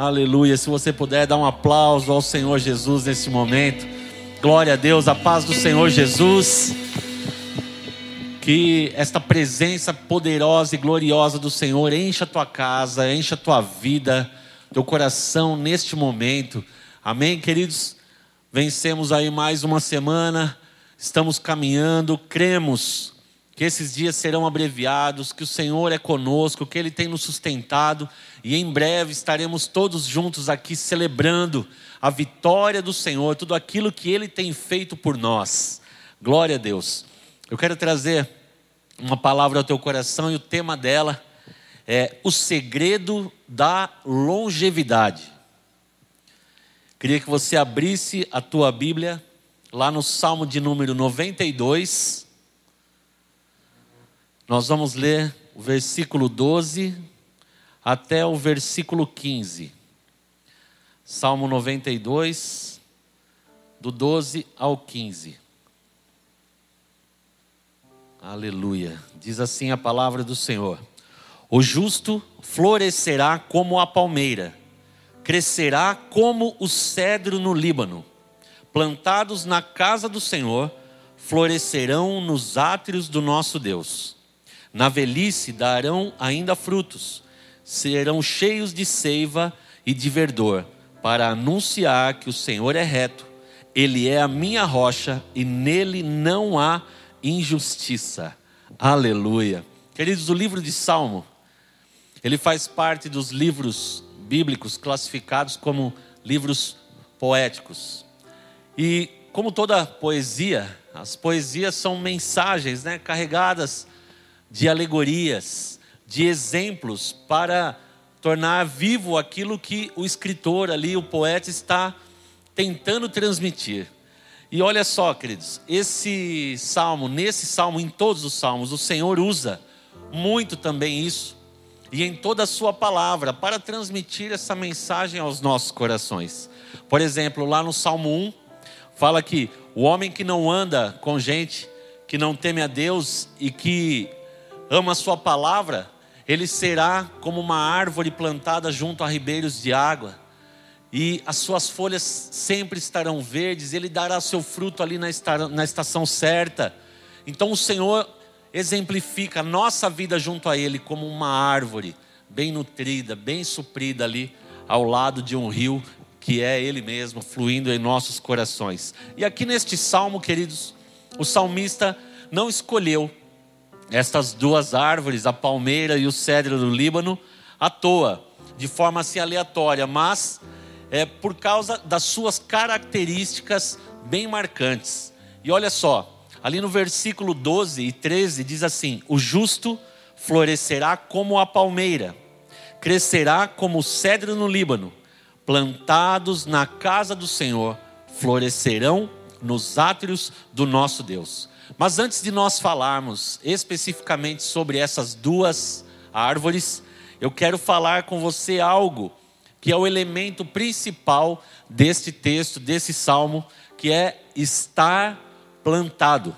Aleluia. Se você puder dar um aplauso ao Senhor Jesus nesse momento. Glória a Deus, a paz do Senhor Jesus. Que esta presença poderosa e gloriosa do Senhor encha a tua casa, encha a tua vida, teu coração neste momento. Amém, queridos? Vencemos aí mais uma semana, estamos caminhando, cremos que esses dias serão abreviados, que o Senhor é conosco, que Ele tem nos sustentado e em breve estaremos todos juntos aqui celebrando a vitória do Senhor, tudo aquilo que Ele tem feito por nós. Glória a Deus. Eu quero trazer uma palavra ao teu coração e o tema dela é o segredo da longevidade. Queria que você abrisse a tua Bíblia lá no Salmo de número 92. Nós vamos ler o versículo 12 até o versículo 15. Salmo 92, do 12 ao 15. Aleluia. Diz assim a palavra do Senhor: O justo florescerá como a palmeira, crescerá como o cedro no Líbano. Plantados na casa do Senhor, florescerão nos átrios do nosso Deus. Na velhice darão ainda frutos, serão cheios de seiva e de verdor, para anunciar que o Senhor é reto, Ele é a minha rocha e nele não há injustiça. Aleluia. Queridos, o livro de Salmo, ele faz parte dos livros bíblicos classificados como livros poéticos. E como toda poesia, as poesias são mensagens né, carregadas de alegorias, de exemplos para tornar vivo aquilo que o escritor ali, o poeta, está tentando transmitir. E olha só, queridos, esse salmo, nesse salmo, em todos os salmos, o Senhor usa muito também isso, e em toda a sua palavra, para transmitir essa mensagem aos nossos corações. Por exemplo, lá no Salmo 1, fala que o homem que não anda com gente que não teme a Deus e que ama a sua palavra, ele será como uma árvore plantada junto a ribeiros de água, e as suas folhas sempre estarão verdes, ele dará seu fruto ali na estação certa. Então o Senhor exemplifica a nossa vida junto a Ele como uma árvore bem nutrida, bem suprida ali ao lado de um rio que é Ele mesmo fluindo em nossos corações. E aqui neste salmo, queridos, o salmista não escolheu estas duas árvores, a palmeira e o cedro do Líbano, à toa, de forma assim aleatória, mas é por causa das suas características bem marcantes. E olha só, ali no versículo 12 e 13 diz assim: O justo florescerá como a palmeira, crescerá como o cedro no Líbano, plantados na casa do Senhor, florescerão nos átrios do nosso Deus. Mas antes de nós falarmos especificamente sobre essas duas árvores, eu quero falar com você algo que é o elemento principal deste texto, desse salmo, que é estar plantado.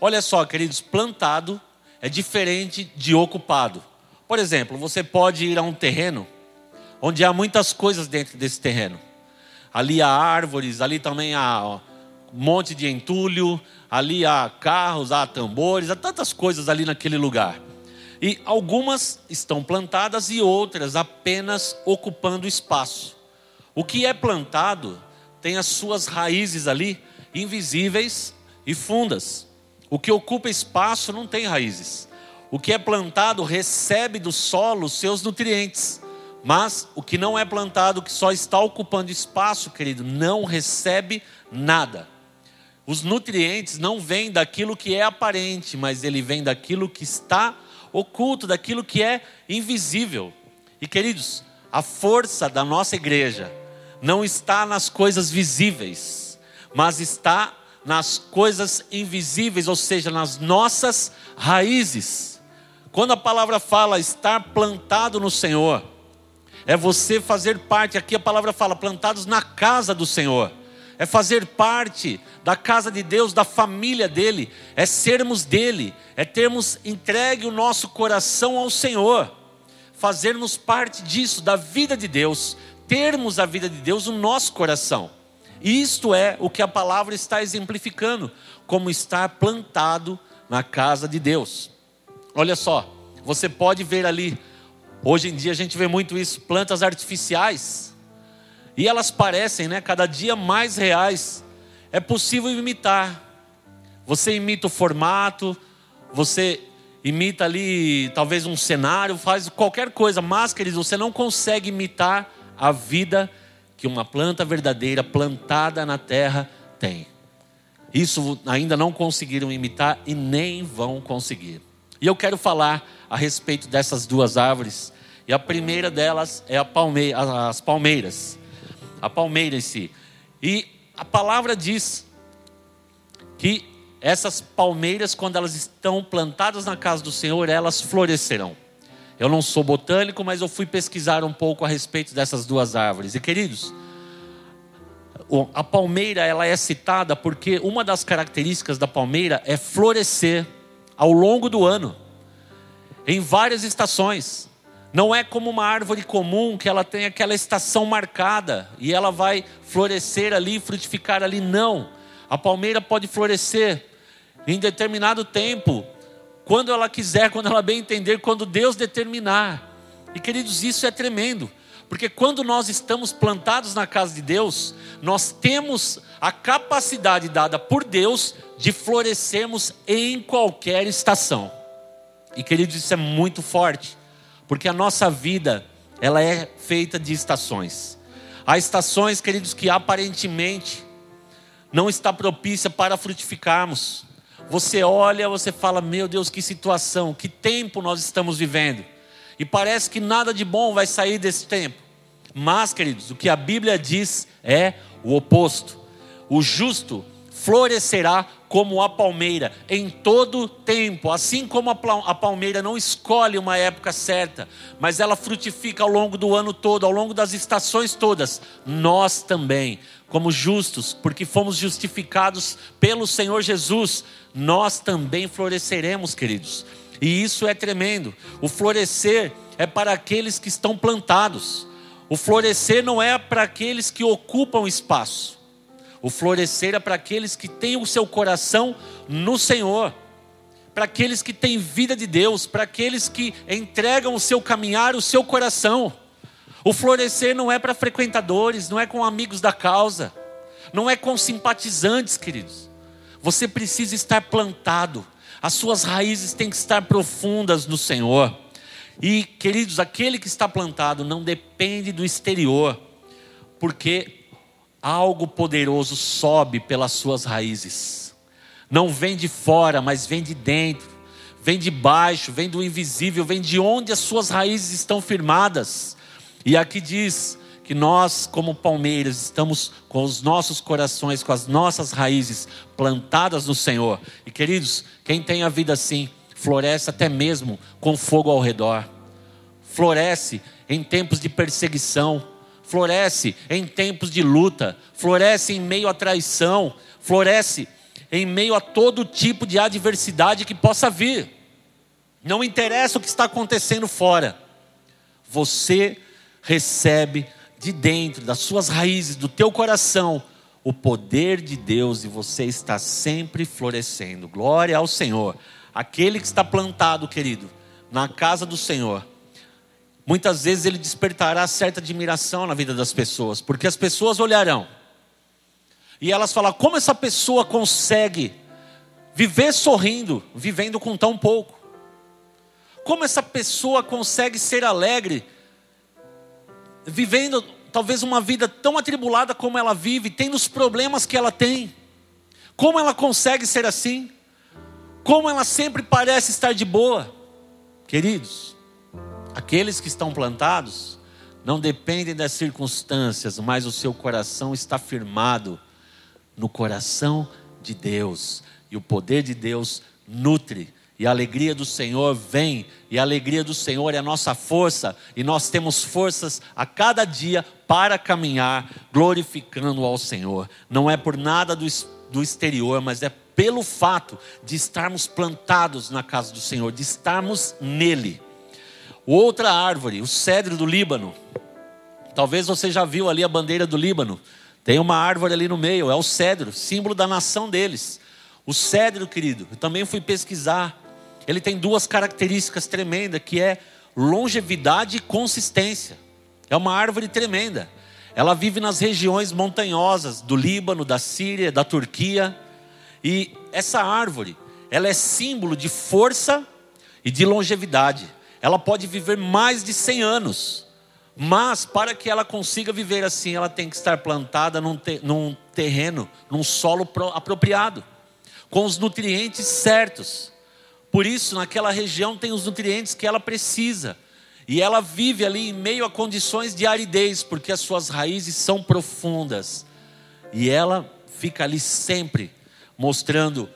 Olha só, queridos, plantado é diferente de ocupado. Por exemplo, você pode ir a um terreno onde há muitas coisas dentro desse terreno. Ali há árvores, ali também há monte de entulho, ali há carros, há tambores, há tantas coisas ali naquele lugar. E algumas estão plantadas e outras apenas ocupando espaço. O que é plantado tem as suas raízes ali invisíveis e fundas. O que ocupa espaço não tem raízes. O que é plantado recebe do solo seus nutrientes. Mas o que não é plantado, que só está ocupando espaço, querido, não recebe nada. Os nutrientes não vêm daquilo que é aparente, mas ele vem daquilo que está oculto, daquilo que é invisível. E queridos, a força da nossa igreja não está nas coisas visíveis, mas está nas coisas invisíveis, ou seja, nas nossas raízes. Quando a palavra fala estar plantado no Senhor, é você fazer parte, aqui a palavra fala, plantados na casa do Senhor é fazer parte da casa de Deus, da família dele, é sermos dele, é termos entregue o nosso coração ao Senhor. fazermos parte disso, da vida de Deus, termos a vida de Deus no nosso coração. Isto é o que a palavra está exemplificando, como estar plantado na casa de Deus. Olha só, você pode ver ali, hoje em dia a gente vê muito isso, plantas artificiais, e elas parecem, né, cada dia mais reais. É possível imitar. Você imita o formato, você imita ali talvez um cenário, faz qualquer coisa, mas, queridos, você não consegue imitar a vida que uma planta verdadeira plantada na terra tem. Isso ainda não conseguiram imitar e nem vão conseguir. E eu quero falar a respeito dessas duas árvores. E a primeira delas é a palme as palmeiras. A palmeira em si. E a palavra diz que essas palmeiras, quando elas estão plantadas na casa do Senhor, elas florescerão. Eu não sou botânico, mas eu fui pesquisar um pouco a respeito dessas duas árvores. E queridos, a palmeira ela é citada porque uma das características da palmeira é florescer ao longo do ano, em várias estações. Não é como uma árvore comum que ela tem aquela estação marcada e ela vai florescer ali, frutificar ali. Não. A palmeira pode florescer em determinado tempo, quando ela quiser, quando ela bem entender, quando Deus determinar. E queridos, isso é tremendo, porque quando nós estamos plantados na casa de Deus, nós temos a capacidade dada por Deus de florescermos em qualquer estação. E queridos, isso é muito forte, porque a nossa vida, ela é feita de estações. Há estações, queridos, que aparentemente não está propícia para frutificarmos. Você olha, você fala: Meu Deus, que situação, que tempo nós estamos vivendo. E parece que nada de bom vai sair desse tempo. Mas, queridos, o que a Bíblia diz é o oposto. O justo florescerá como a palmeira em todo tempo, assim como a palmeira não escolhe uma época certa, mas ela frutifica ao longo do ano todo, ao longo das estações todas. Nós também, como justos, porque fomos justificados pelo Senhor Jesus, nós também floresceremos, queridos. E isso é tremendo. O florescer é para aqueles que estão plantados. O florescer não é para aqueles que ocupam espaço. O florescer é para aqueles que têm o seu coração no Senhor, para aqueles que têm vida de Deus, para aqueles que entregam o seu caminhar, o seu coração. O florescer não é para frequentadores, não é com amigos da causa, não é com simpatizantes, queridos. Você precisa estar plantado, as suas raízes têm que estar profundas no Senhor. E, queridos, aquele que está plantado não depende do exterior, porque algo poderoso sobe pelas suas raízes. Não vem de fora, mas vem de dentro, vem de baixo, vem do invisível, vem de onde as suas raízes estão firmadas. E aqui diz que nós, como palmeiras, estamos com os nossos corações, com as nossas raízes plantadas no Senhor. E queridos, quem tem a vida assim, floresce até mesmo com fogo ao redor, floresce em tempos de perseguição, floresce em tempos de luta, floresce em meio à traição, floresce em meio a todo tipo de adversidade que possa vir. Não interessa o que está acontecendo fora, você recebe de dentro, das suas raízes, do teu coração, o poder de Deus e você está sempre florescendo. Glória ao Senhor. Aquele que está plantado, querido, na casa do Senhor, muitas vezes ele despertará certa admiração na vida das pessoas, porque as pessoas olharão e elas falam: como essa pessoa consegue viver sorrindo, vivendo com tão pouco? Como essa pessoa consegue ser alegre, vivendo talvez uma vida tão atribulada como ela vive, tendo os problemas que ela tem. Como ela consegue ser assim? Como ela sempre parece estar de boa? Queridos, aqueles que estão plantados não dependem das circunstâncias, mas o seu coração está firmado no coração de Deus, e o poder de Deus nutre e a alegria do Senhor vem, e a alegria do Senhor é a nossa força, e nós temos forças a cada dia para caminhar glorificando ao Senhor. Não é por nada do, do exterior, mas é pelo fato de estarmos plantados na casa do Senhor, de estarmos nele. Outra árvore, o cedro do Líbano. Talvez você já viu ali a bandeira do Líbano. Tem uma árvore ali no meio, é o cedro, símbolo da nação deles. O cedro, querido, eu também fui pesquisar. Ele tem duas características tremendas, que é longevidade e consistência. É uma árvore tremenda. Ela vive nas regiões montanhosas do Líbano, da Síria, da Turquia. E essa árvore, ela é símbolo de força e de longevidade. Ela pode viver mais de 100 anos. Mas para que ela consiga viver assim, ela tem que estar plantada num, te, num terreno, num solo pro, apropriado, com os nutrientes certos. Por isso, naquela região tem os nutrientes que ela precisa. E ela vive ali em meio a condições de aridez, porque as suas raízes são profundas. E ela fica ali sempre mostrando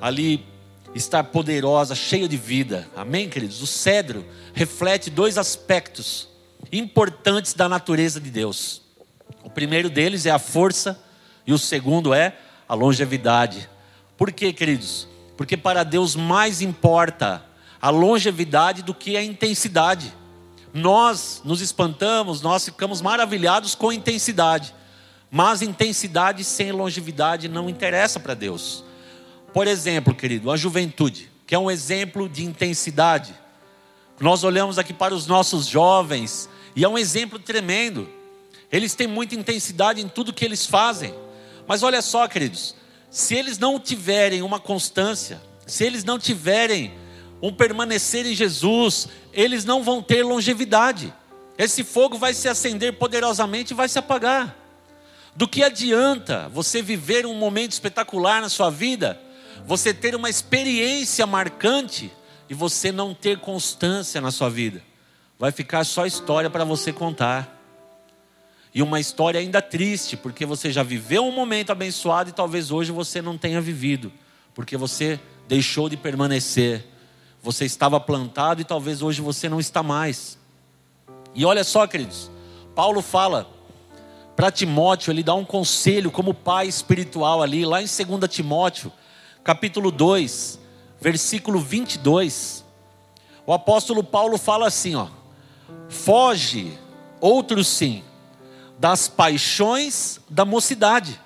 ali estar poderosa, cheia de vida. Amém, queridos? O cedro reflete dois aspectos importantes da natureza de Deus. O primeiro deles é a força e o segundo é a longevidade. Por quê, queridos? Porque para Deus mais importa a longevidade do que a intensidade. Nós nos espantamos, nós ficamos maravilhados com intensidade. Mas intensidade sem longevidade não interessa para Deus. Por exemplo, querido, a juventude, que é um exemplo de intensidade. Nós olhamos aqui para os nossos jovens e é um exemplo tremendo. Eles têm muita intensidade em tudo que eles fazem. Mas olha só, queridos, se eles não tiverem uma constância, se eles não tiverem um permanecer em Jesus, eles não vão ter longevidade. Esse fogo vai se acender poderosamente e vai se apagar. Do que adianta você viver um momento espetacular na sua vida, você ter uma experiência marcante e você não ter constância na sua vida? Vai ficar só história para você contar. E uma história ainda triste, porque você já viveu um momento abençoado e talvez hoje você não tenha vivido, porque você deixou de permanecer você estava plantado e talvez hoje você não está mais. E olha só, queridos, Paulo fala para Timóteo, ele dá um conselho como pai espiritual ali, lá em 2 Timóteo, capítulo 2, versículo 22. O apóstolo Paulo fala assim, ó: Foge, outro sim, das paixões da mocidade.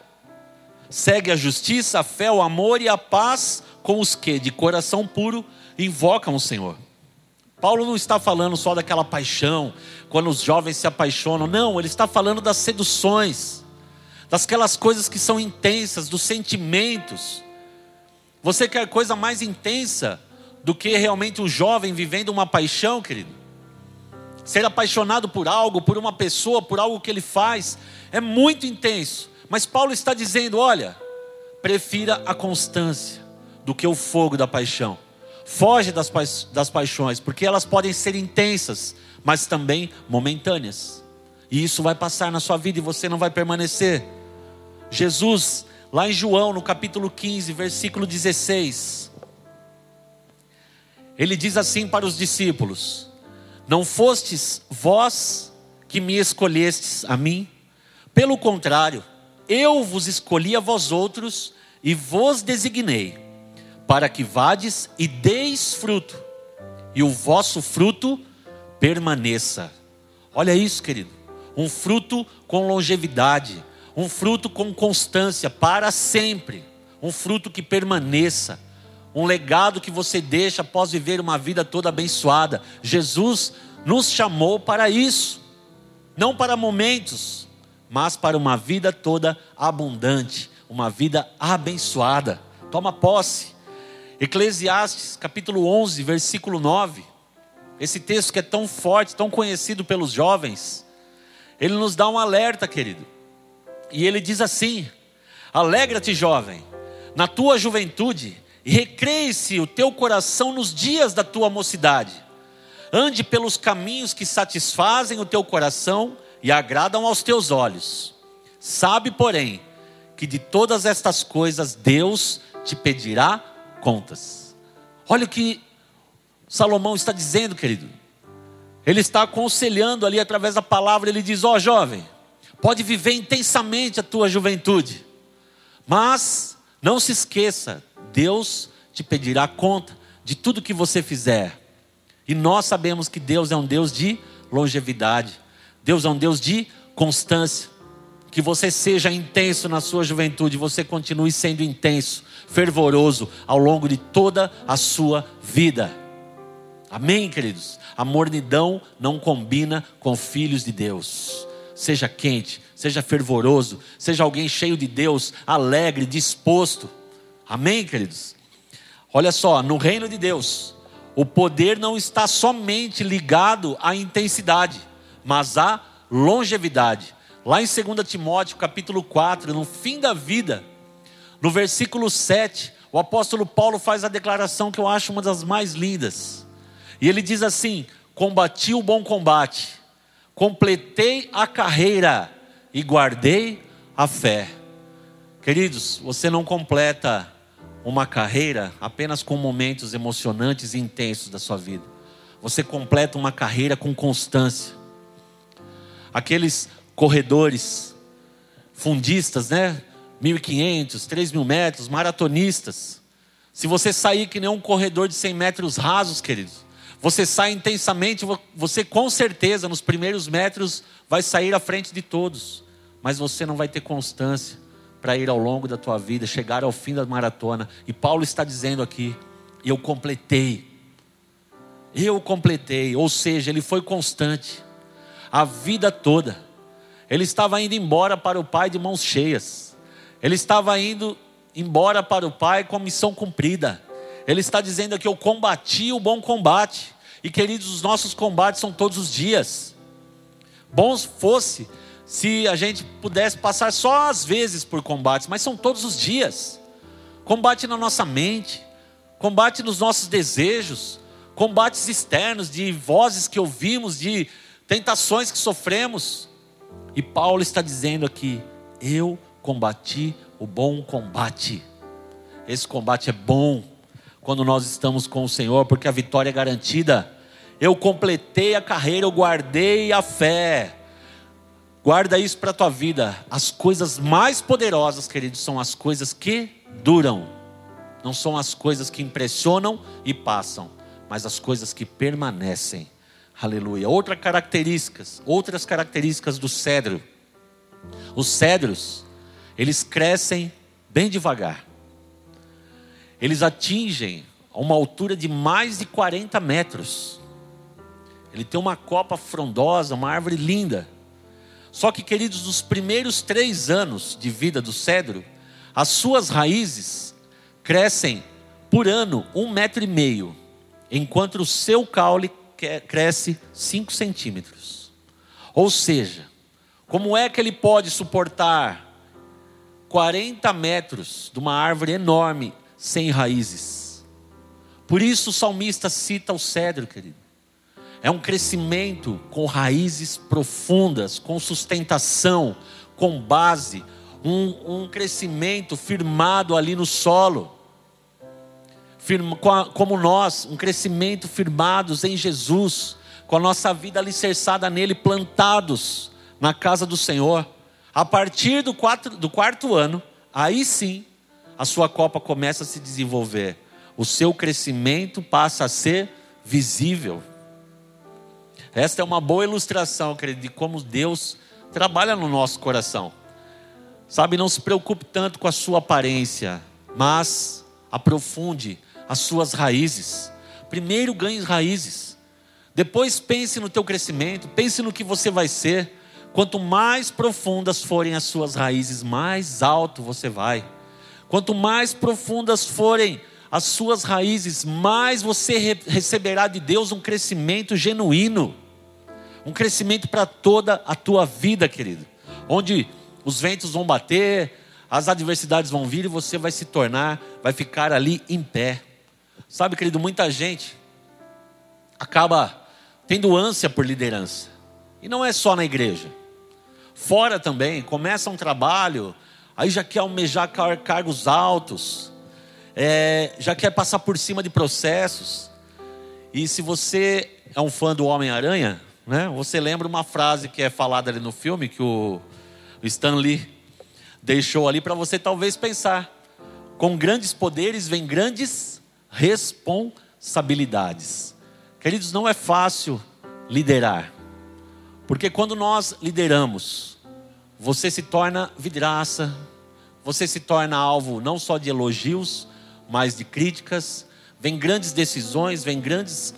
Segue a justiça, a fé, o amor e a paz com os que de coração puro invocam o Senhor. Paulo não está falando só daquela paixão, quando os jovens se apaixonam, não, ele está falando das seduções, daquelas coisas que são intensas, dos sentimentos. Você quer coisa mais intensa do que realmente o jovem vivendo uma paixão, querido? Ser apaixonado por algo, por uma pessoa, por algo que ele faz, é muito intenso. Mas Paulo está dizendo: olha, prefira a constância do que o fogo da paixão. Foge das, pa das paixões, porque elas podem ser intensas, mas também momentâneas. E isso vai passar na sua vida e você não vai permanecer. Jesus, lá em João, no capítulo 15, versículo 16, ele diz assim para os discípulos: Não fostes vós que me escolhestes a mim, pelo contrário, eu vos escolhi a vós outros e vos designei para que vades e deis fruto, e o vosso fruto permaneça. Olha isso, querido. Um fruto com longevidade, um fruto com constância para sempre, um fruto que permaneça, um legado que você deixa após viver uma vida toda abençoada. Jesus nos chamou para isso, não para momentos, mas para uma vida toda abundante, uma vida abençoada. Toma posse. Eclesiastes capítulo 11, versículo 9. Esse texto que é tão forte, tão conhecido pelos jovens, ele nos dá um alerta, querido. E ele diz assim: Alegra-te, jovem, na tua juventude, e recreie-se o teu coração nos dias da tua mocidade. Ande pelos caminhos que satisfazem o teu coração e agradam aos teus olhos. Sabe, porém, que de todas estas coisas Deus te pedirá contas. Olha o que Salomão está dizendo, querido. Ele está aconselhando ali através da palavra, ele diz: Ó oh, jovem, pode viver intensamente a tua juventude, mas não se esqueça, Deus te pedirá conta de tudo que você fizer. E nós sabemos que Deus é um Deus de longevidade. Deus é um Deus de constância. Que você seja intenso na sua juventude, você continue sendo intenso, fervoroso ao longo de toda a sua vida. Amém, queridos? A mornidão não combina com filhos de Deus. Seja quente, seja fervoroso, seja alguém cheio de Deus, alegre, disposto. Amém, queridos? Olha só, no reino de Deus, o poder não está somente ligado à intensidade, mas à longevidade. Lá em 2 Timóteo, capítulo 4, no fim da vida, no versículo 7, o apóstolo Paulo faz a declaração que eu acho uma das mais lindas. E ele diz assim: Combati o bom combate, completei a carreira e guardei a fé. Queridos, você não completa uma carreira apenas com momentos emocionantes e intensos da sua vida. Você completa uma carreira com constância. Aqueles corredores, fundistas, né? 1.500, 3.000 metros, maratonistas. Se você sair que nem um corredor de 100 metros rasos, queridos, você sai intensamente, você com certeza nos primeiros metros vai sair à frente de todos, mas você não vai ter constância para ir ao longo da tua vida, chegar ao fim da maratona. E Paulo está dizendo aqui: eu completei. Eu completei, ou seja, ele foi constante a vida toda. Ele estava indo embora para o Pai de mãos cheias. Ele estava indo embora para o Pai com missão cumprida. Ele está dizendo aqui: Eu combati o bom combate. E queridos, os nossos combates são todos os dias. Bons fosse se a gente pudesse passar só às vezes por combates, mas são todos os dias. Combate na nossa mente, combate nos nossos desejos, combates externos de vozes que ouvimos, de tentações que sofremos. E Paulo está dizendo aqui: eu combati o bom combate. Esse combate é bom quando nós estamos com o Senhor, porque a vitória é garantida. Eu completei a carreira, eu guardei a fé. Guarda isso para a tua vida. As coisas mais poderosas, queridos, são as coisas que duram. Não são as coisas que impressionam e passam, mas as coisas que permanecem. Aleluia. Outra características, outras características do cedro. Os cedros, eles crescem bem devagar. Eles atingem uma altura de mais de 40 metros. Ele tem uma copa frondosa, uma árvore linda. Só que, queridos, nos primeiros três anos de vida do cedro, as suas raízes crescem por ano um metro e meio, enquanto o seu caule cresce cinco centímetros. Ou seja, como é que ele pode suportar 40 metros de uma árvore enorme sem raízes? Por isso o salmista cita o cedro, querido. É um crescimento com raízes profundas, com sustentação, com base, um, um crescimento firmado ali no solo. Firma, como nós, um crescimento firmados em Jesus, com a nossa vida alicerçada nele, plantados na casa do Senhor. A partir do, quatro, do quarto ano, aí sim, a sua copa começa a se desenvolver. O seu crescimento passa a ser visível. Esta é uma boa ilustração, querido, de como Deus trabalha no nosso coração. Sabe, não se preocupe tanto com a sua aparência, mas aprofunde as suas raízes. Primeiro ganhe raízes. Depois pense no teu crescimento, pense no que você vai ser. Quanto mais profundas forem as suas raízes, mais alto você vai. Quanto mais profundas forem as suas raízes, mais você re receberá de Deus um crescimento genuíno, um crescimento para toda a tua vida, querido. Onde os ventos vão bater, as adversidades vão vir e você vai se tornar, vai ficar ali em pé. Sabe, querido, muita gente acaba tendo ânsia por liderança. E não é só na igreja. Fora também, começa um trabalho, aí já quer almejar cargos altos, é, já quer passar por cima de processos. E se você é um fã do Homem-Aranha, né, você lembra uma frase que é falada ali no filme, que o, Stan Lee deixou ali para você talvez pensar. Com grandes poderes vem grandes responsabilidades. Queridos, não é fácil liderar. Porque quando nós lideramos, você se torna vidraça, você se torna alvo não só de elogios, mas de críticas, vem grandes decisões, vem grandes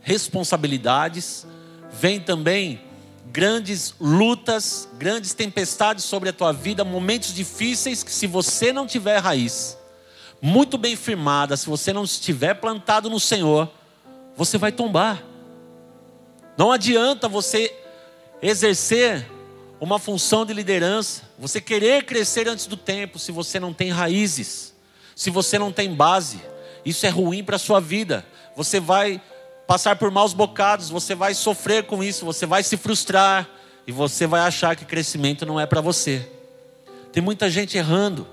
responsabilidades, vem também grandes lutas, grandes tempestades sobre a tua vida, momentos difíceis que se você não tiver raiz muito bem firmada, se você não estiver plantado no Senhor, você vai tombar. Não adianta você exercer uma função de liderança, você querer crescer antes do tempo, se você não tem raízes, se você não tem base. Isso é ruim para a sua vida. Você vai passar por maus bocados, você vai sofrer com isso, você vai se frustrar e você vai achar que crescimento não é para você. Tem muita gente errando,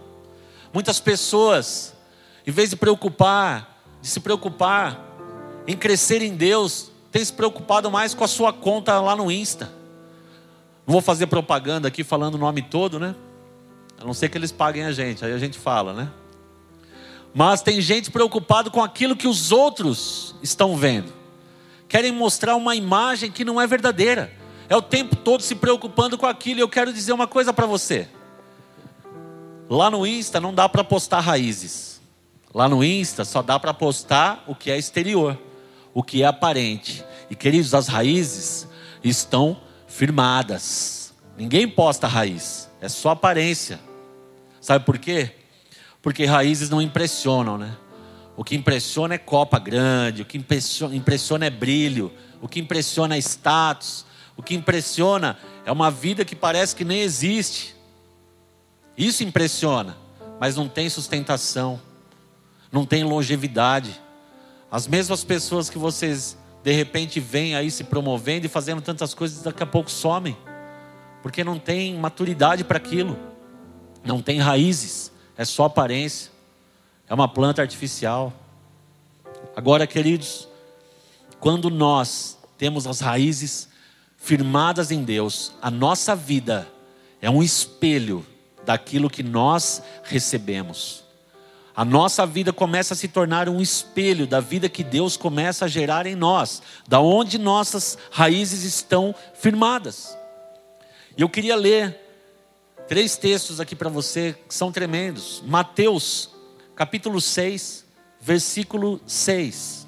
muitas pessoas, em vez de preocupar, de se preocupar em crescer em Deus, tem se preocupado mais com a sua conta lá no Insta. Não vou fazer propaganda aqui falando o nome todo, né? A não ser que eles paguem a gente, aí a gente fala, né? Mas tem gente preocupada com aquilo que os outros estão vendo querem mostrar uma imagem que não é verdadeira. É o tempo todo se preocupando com aquilo. E eu quero dizer uma coisa para você. Lá no Insta não dá para postar raízes. Lá no Insta só dá para postar o que é exterior, o que é aparente. E queridos, as raízes estão firmadas. Ninguém posta raiz, é só aparência. Sabe por quê? Porque raízes não impressionam, né? O que impressiona é copa grande, o que impressiona é brilho, o que impressiona é status, o que impressiona é uma vida que parece que nem existe. Isso impressiona, mas não tem sustentação, não tem longevidade. As mesmas pessoas que vocês de repente veem aí se promovendo e fazendo tantas coisas, daqui a pouco somem, porque não tem maturidade para aquilo, não tem raízes, é só aparência. É uma planta artificial. Agora, queridos, quando nós temos as raízes firmadas em Deus, a nossa vida é um espelho daquilo que nós recebemos. A nossa vida começa a se tornar um espelho da vida que Deus começa a gerar em nós, da onde nossas raízes estão firmadas. E eu queria ler três textos aqui para você que são tremendos. Mateus capítulo 6, versículo 6.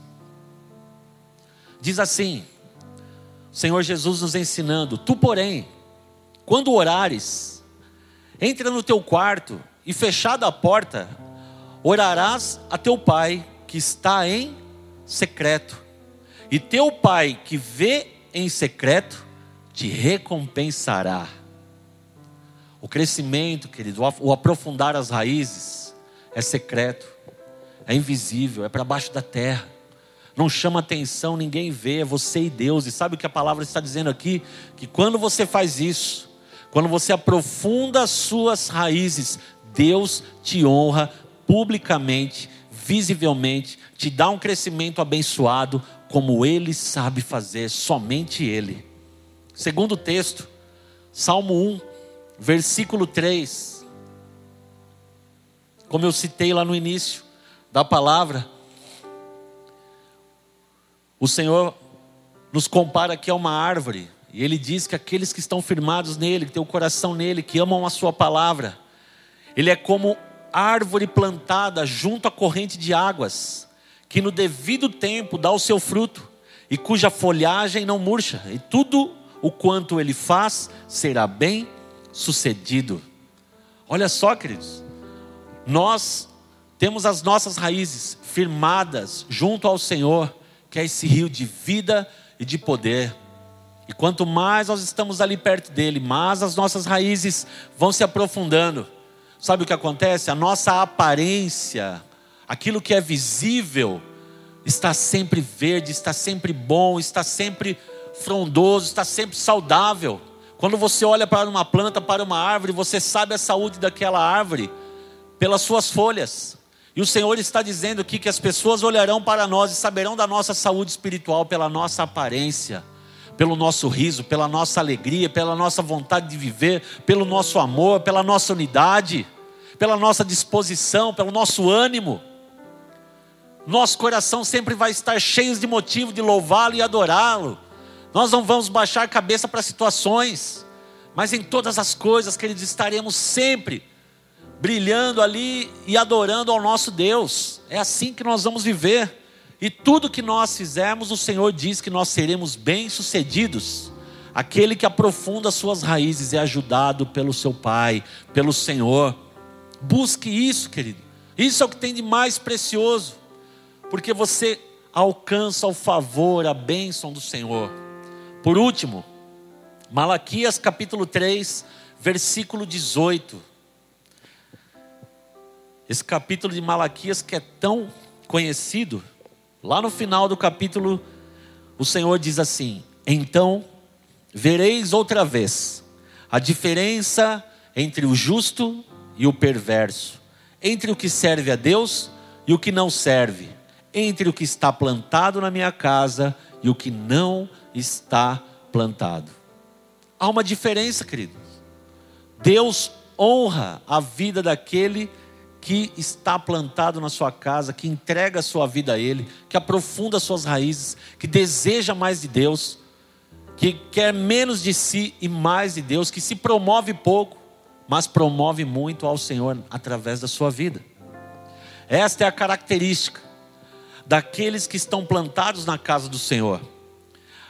Diz assim: Senhor Jesus nos ensinando: Tu, porém, quando orares, entra no teu quarto e fechada a porta, orarás a teu pai que está em secreto, e teu pai que vê em secreto te recompensará. O crescimento, querido, o aprofundar as raízes, é secreto, é invisível, é para baixo da terra. Não chama atenção, ninguém vê, é você e Deus. E sabe o que a palavra está dizendo aqui? Que quando você faz isso, quando você aprofunda as suas raízes, Deus te honra publicamente, visivelmente, te dá um crescimento abençoado, como Ele sabe fazer, somente Ele. Segundo texto, Salmo 1, versículo 3 como eu citei lá no início da palavra, o Senhor nos compara aqui a uma árvore, e Ele diz que aqueles que estão firmados nele, que têm o coração nele, que amam a Sua palavra, Ele é como árvore plantada junto à corrente de águas, que no devido tempo dá o seu fruto, e cuja folhagem não murcha, e tudo o quanto ele faz será bem sucedido. Olha só, queridos, nós temos as nossas raízes firmadas junto ao Senhor, que é esse rio de vida e de poder. E quanto mais nós estamos ali perto dele, mais as nossas raízes vão se aprofundando. Sabe o que acontece? A nossa aparência, aquilo que é visível, está sempre verde, está sempre bom, está sempre frondoso, está sempre saudável. Quando você olha para uma planta, para uma árvore, você sabe a saúde daquela árvore pelas suas folhas. E o Senhor está dizendo aqui que as pessoas olharão para nós e saberão da nossa saúde espiritual pela nossa aparência, pelo nosso riso, pela nossa alegria, pela nossa vontade de viver, pelo nosso amor, pela nossa unidade, pela nossa disposição, pelo nosso ânimo. Nosso coração sempre vai estar cheio de motivo de louvá-lo e adorá-lo. Nós não vamos baixar a cabeça para situações, mas em todas as coisas, queridos, estaremos sempre brilhando ali e adorando ao nosso Deus. É assim que nós vamos viver. E tudo que nós fizermos, o Senhor diz que nós seremos bem-sucedidos. Aquele que aprofunda suas raízes é ajudado pelo seu Pai, pelo Senhor. Busque isso, querido. Isso é o que tem de mais precioso, porque você alcança o favor, a bênção do Senhor. Por último, Malaquias capítulo 3, versículo 18. Esse capítulo de Malaquias que é tão conhecido, lá no final do capítulo, o Senhor diz assim: Então vereis outra vez a diferença entre o justo e o perverso, entre o que serve a Deus e o que não serve, entre o que está plantado na minha casa e o que não está plantado. Há uma diferença, queridos. Deus honra a vida daquele que está plantado na sua casa, que entrega a sua vida a Ele, que aprofunda suas raízes, que deseja mais de Deus, que quer menos de si e mais de Deus, que se promove pouco, mas promove muito ao Senhor através da sua vida. Esta é a característica daqueles que estão plantados na casa do Senhor.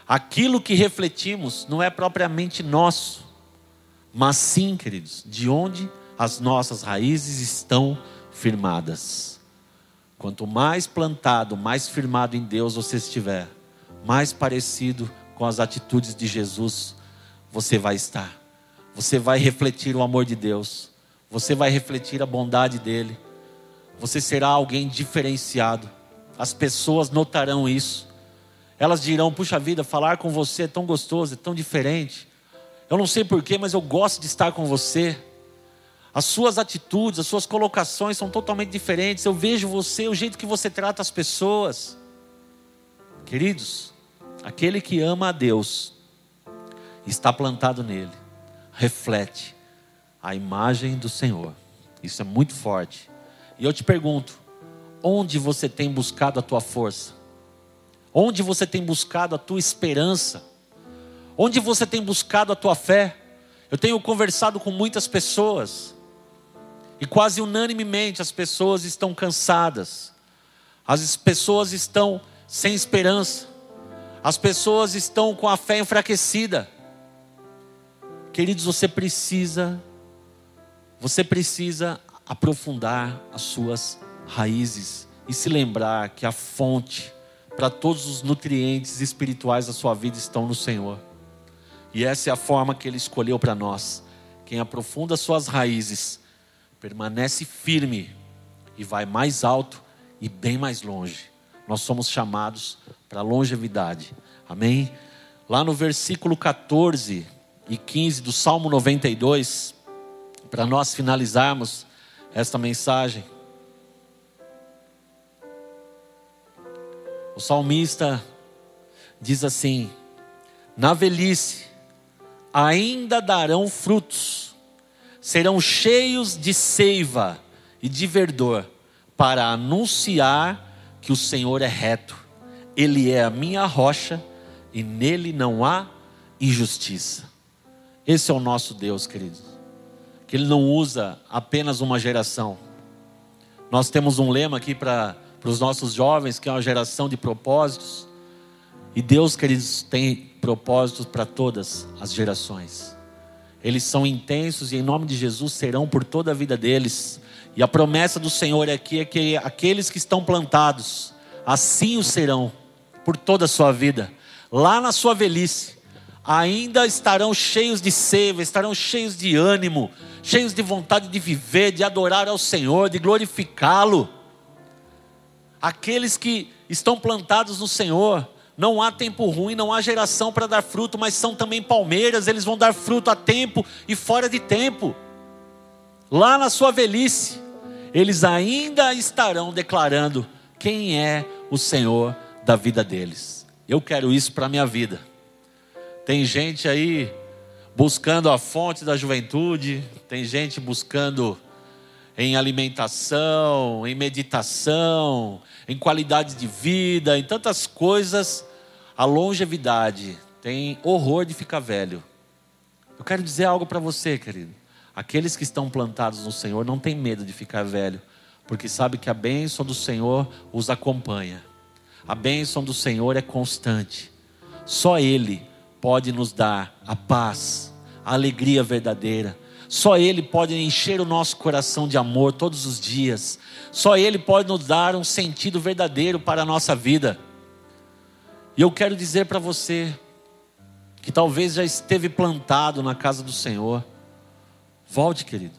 Aquilo que refletimos não é propriamente nosso, mas sim, queridos, de onde as nossas raízes estão firmadas. Quanto mais plantado, mais firmado em Deus você estiver, mais parecido com as atitudes de Jesus você vai estar você vai refletir o amor de Deus, você vai refletir a bondade dEle, você será alguém diferenciado, as pessoas notarão isso, elas dirão: puxa vida, falar com você é tão gostoso, é tão diferente. Eu não sei porquê, mas eu gosto de estar com você. As suas atitudes, as suas colocações são totalmente diferentes. Eu vejo você, o jeito que você trata as pessoas. Queridos, aquele que ama a Deus está plantado nele reflete a imagem do Senhor. Isso é muito forte. E eu te pergunto: onde você tem buscado a tua força? Onde você tem buscado a tua esperança? Onde você tem buscado a tua fé? Eu tenho conversado com muitas pessoas e quase unanimemente as pessoas estão cansadas, as pessoas estão sem esperança, as pessoas estão com a fé enfraquecida. Queridos, você precisa, você precisa aprofundar as suas raízes e se lembrar que a fonte para todos os nutrientes espirituais da sua vida estão no Senhor. E essa é a forma que Ele escolheu para nós. Quem aprofunda suas raízes permanece firme e vai mais alto e bem mais longe. Nós somos chamados para longevidade. Amém? Lá no versículo 14 e 15 do Salmo 92, para nós finalizarmos esta mensagem. O salmista diz assim: Na velhice ainda darão frutos, serão cheios de seiva e de verdor, para anunciar que o Senhor é reto, Ele é a minha rocha e nele não há injustiça. Esse é o nosso Deus, queridos. Que Ele não usa apenas uma geração. Nós temos um lema aqui para os nossos jovens, que é uma geração de propósitos. E Deus, queridos, tem propósitos para todas as gerações. Eles são intensos e em nome de Jesus serão por toda a vida deles. E a promessa do Senhor aqui é que aqueles que estão plantados, assim o serão por toda a sua vida. Lá na sua velhice, ainda estarão cheios de seiva, estarão cheios de ânimo, cheios de vontade de viver, de adorar ao Senhor, de glorificá-lo. Aqueles que estão plantados no Senhor, não há tempo ruim, não há geração para dar fruto, mas são também palmeiras, eles vão dar fruto a tempo e fora de tempo. Lá na sua velhice, eles ainda estarão declarando quem é o Senhor da vida deles. Eu quero isso para a minha vida. Tem gente aí buscando a fonte da juventude, tem gente buscando em alimentação, em meditação, em qualidade de vida, em tantas coisas, a longevidade tem horror de ficar velho. Eu quero dizer algo para você, querido. Aqueles que estão plantados no Senhor não têm medo de ficar velho, porque sabe que a bênção do Senhor os acompanha. A bênção do Senhor é constante. Só Ele pode nos dar a paz, a alegria verdadeira. Só Ele pode encher o nosso coração de amor todos os dias. Só Ele pode nos dar um sentido verdadeiro para a nossa vida. E eu quero dizer para você, que talvez já esteve plantado na casa do Senhor, volte, querido.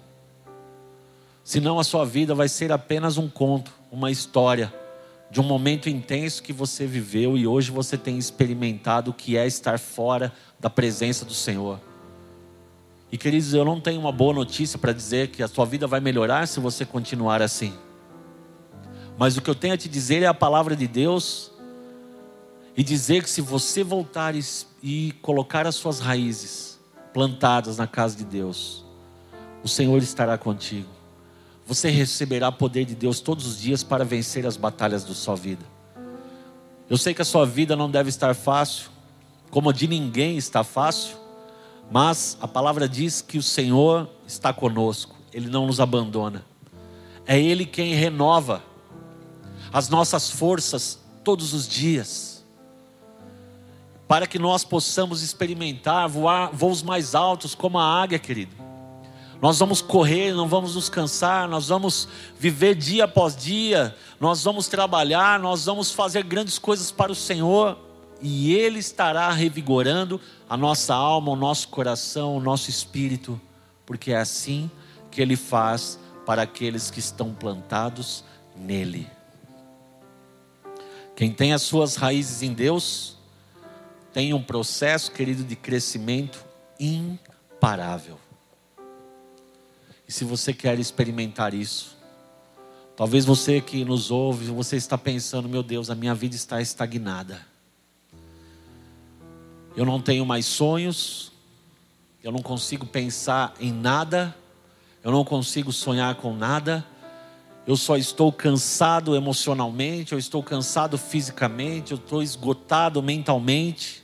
Senão a sua vida vai ser apenas um conto, uma história de um momento intenso que você viveu e hoje você tem experimentado o que é estar fora da presença do Senhor. E queridos, eu não tenho uma boa notícia para dizer que a sua vida vai melhorar se você continuar assim. Mas o que eu tenho a te dizer é a palavra de Deus e dizer que se você voltar e, e colocar as suas raízes plantadas na casa de Deus, o Senhor estará contigo. Você receberá poder de Deus todos os dias para vencer as batalhas da sua vida. Eu sei que a sua vida não deve estar fácil, como a de ninguém está fácil, mas a palavra diz que o Senhor está conosco, Ele não nos abandona. É Ele quem renova as nossas forças todos os dias, para que nós possamos experimentar voar voos mais altos como a águia, querido. Nós vamos correr, não vamos nos cansar, nós vamos viver dia após dia, nós vamos trabalhar, nós vamos fazer grandes coisas para o Senhor e Ele estará revigorando a nossa alma, o nosso coração, o nosso espírito, porque é assim que Ele faz para aqueles que estão plantados nele. Quem tem as suas raízes em Deus, tem um processo, querido, de crescimento imparável. E se você quer experimentar isso, talvez você que nos ouve, você está pensando, meu Deus, a minha vida está estagnada. Eu não tenho mais sonhos, eu não consigo pensar em nada, eu não consigo sonhar com nada. Eu só estou cansado emocionalmente, eu estou cansado fisicamente, eu estou esgotado mentalmente.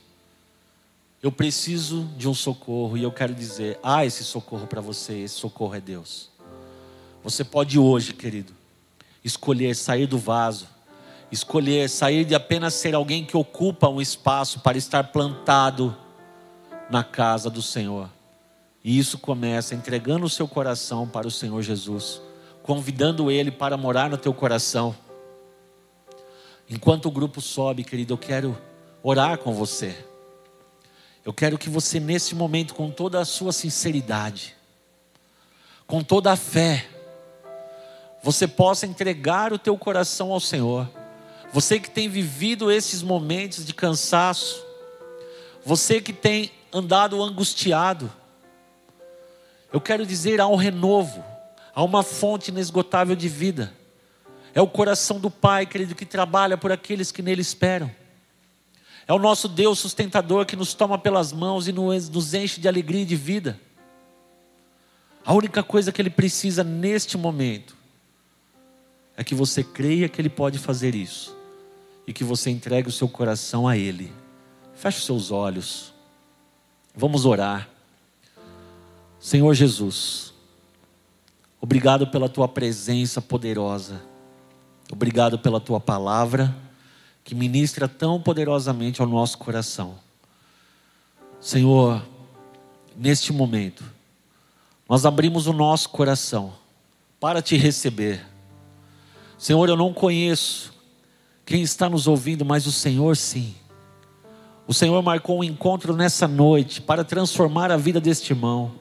Eu preciso de um socorro e eu quero dizer: há ah, esse socorro para você, esse socorro é Deus. Você pode hoje, querido, escolher sair do vaso, escolher sair de apenas ser alguém que ocupa um espaço para estar plantado na casa do Senhor. E isso começa entregando o seu coração para o Senhor Jesus, convidando Ele para morar no teu coração. Enquanto o grupo sobe, querido, eu quero orar com você. Eu quero que você, nesse momento, com toda a sua sinceridade, com toda a fé, você possa entregar o teu coração ao Senhor. Você que tem vivido esses momentos de cansaço, você que tem andado angustiado, eu quero dizer: há um renovo, há uma fonte inesgotável de vida. É o coração do Pai, querido, que trabalha por aqueles que nele esperam. É o nosso Deus sustentador que nos toma pelas mãos e nos enche de alegria e de vida. A única coisa que Ele precisa neste momento é que você creia que Ele pode fazer isso e que você entregue o seu coração a Ele. Feche os seus olhos. Vamos orar. Senhor Jesus, obrigado pela tua presença poderosa. Obrigado pela tua palavra que ministra tão poderosamente ao nosso coração. Senhor, neste momento, nós abrimos o nosso coração para te receber. Senhor, eu não conheço quem está nos ouvindo, mas o Senhor sim. O Senhor marcou um encontro nessa noite para transformar a vida deste irmão,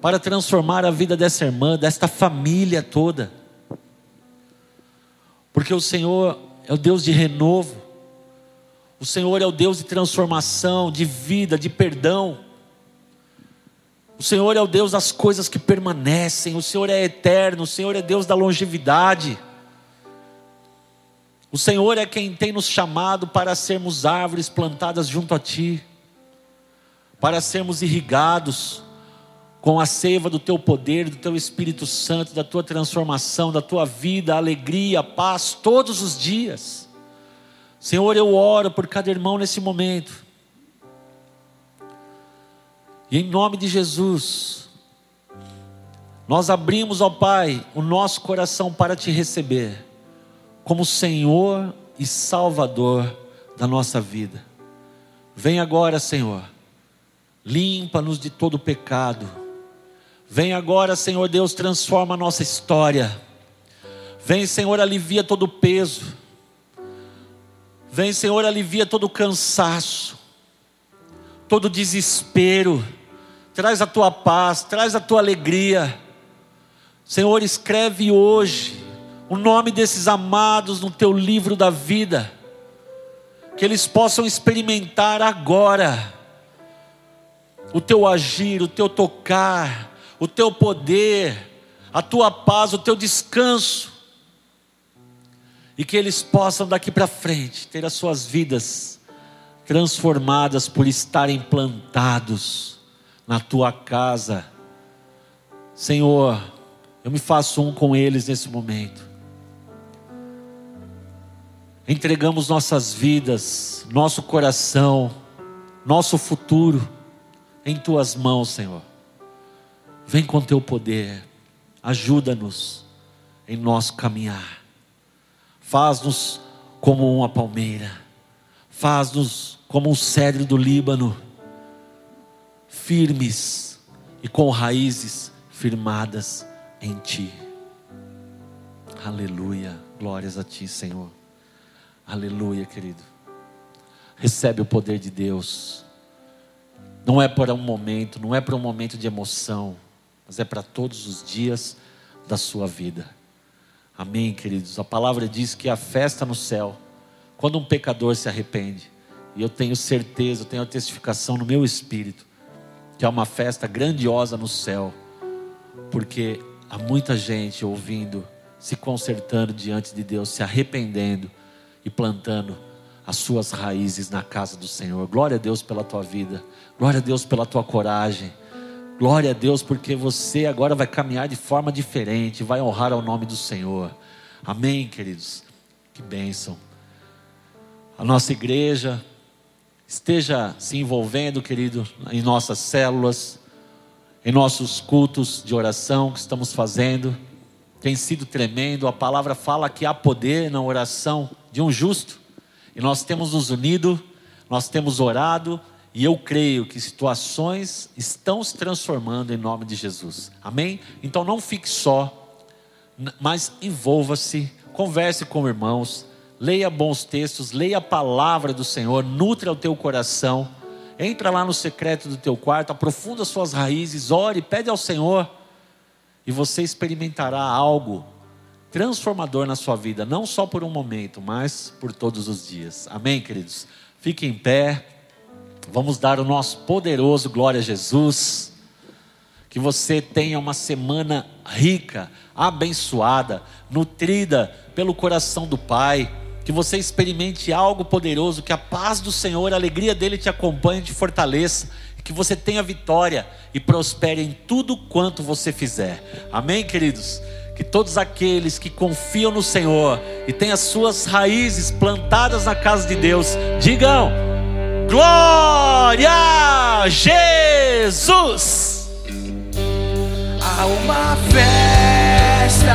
para transformar a vida dessa irmã, desta família toda. Porque o Senhor é o Deus de renovo, o Senhor é o Deus de transformação, de vida, de perdão. O Senhor é o Deus das coisas que permanecem. O Senhor é eterno. O Senhor é Deus da longevidade. O Senhor é quem tem nos chamado para sermos árvores plantadas junto a Ti, para sermos irrigados. com a seiva do teu poder, do teu Espírito Santo, da tua transformação, da tua vida, alegria, paz, todos os dias. Senhor, eu oro por cada irmão nesse momento. E em nome de Jesus, nós abrimos ao Pai o nosso coração para te receber, como Senhor e Salvador da nossa vida. Vem agora, Senhor, limpa-nos de todo pecado. Vem agora, Senhor Deus, transforma a nossa história. Vem, Senhor, alivia todo o peso. Vem, Senhor, alivia todo cansaço, todo desespero traz a tua paz, traz a tua alegria. Senhor, escreve hoje o nome desses amados no teu livro da vida, que eles possam experimentar agora o teu agir, o teu tocar, o teu poder, a tua paz, o teu descanso, e que eles possam daqui para frente ter as suas vidas transformadas por estarem plantados na tua casa. Senhor, eu me faço um com eles nesse momento. Entregamos nossas vidas, nosso coração, nosso futuro em tuas mãos, Senhor. Vem com teu poder, ajuda-nos em nosso caminhar. Faz-nos como uma palmeira, faz-nos como um cedro do Líbano firmes e com raízes firmadas em Ti. Aleluia, glórias a Ti, Senhor. Aleluia, querido. Recebe o poder de Deus. Não é para um momento, não é para um momento de emoção, mas é para todos os dias da sua vida. Amém, queridos. A palavra diz que a festa no céu, quando um pecador se arrepende, e eu tenho certeza, eu tenho a testificação no meu espírito, que é uma festa grandiosa no céu, porque há muita gente ouvindo, se consertando diante de Deus, se arrependendo e plantando as suas raízes na casa do Senhor. Glória a Deus pela tua vida, glória a Deus pela tua coragem. Glória a Deus, porque você agora vai caminhar de forma diferente, vai honrar ao nome do Senhor. Amém, queridos? Que bênção. A nossa igreja, esteja se envolvendo, querido, em nossas células, em nossos cultos de oração que estamos fazendo. Tem sido tremendo. A palavra fala que há poder na oração de um justo. E nós temos nos unido, nós temos orado, e eu creio que situações estão se transformando em nome de Jesus. Amém? Então não fique só, mas envolva-se, converse com irmãos, leia bons textos, leia a palavra do Senhor, nutra o teu coração, entra lá no secreto do teu quarto, aprofunda suas raízes, ore, pede ao Senhor, e você experimentará algo transformador na sua vida, não só por um momento, mas por todos os dias. Amém, queridos? Fique em pé, vamos dar o nosso poderoso glória a Jesus. Que você tenha uma semana rica, abençoada, nutrida pelo coração do Pai que você experimente algo poderoso, que a paz do Senhor, a alegria dele te acompanhe, te fortaleça, que você tenha vitória e prospere em tudo quanto você fizer. Amém, queridos? Que todos aqueles que confiam no Senhor e têm as suas raízes plantadas na casa de Deus, digam: Glória a Jesus! Há uma festa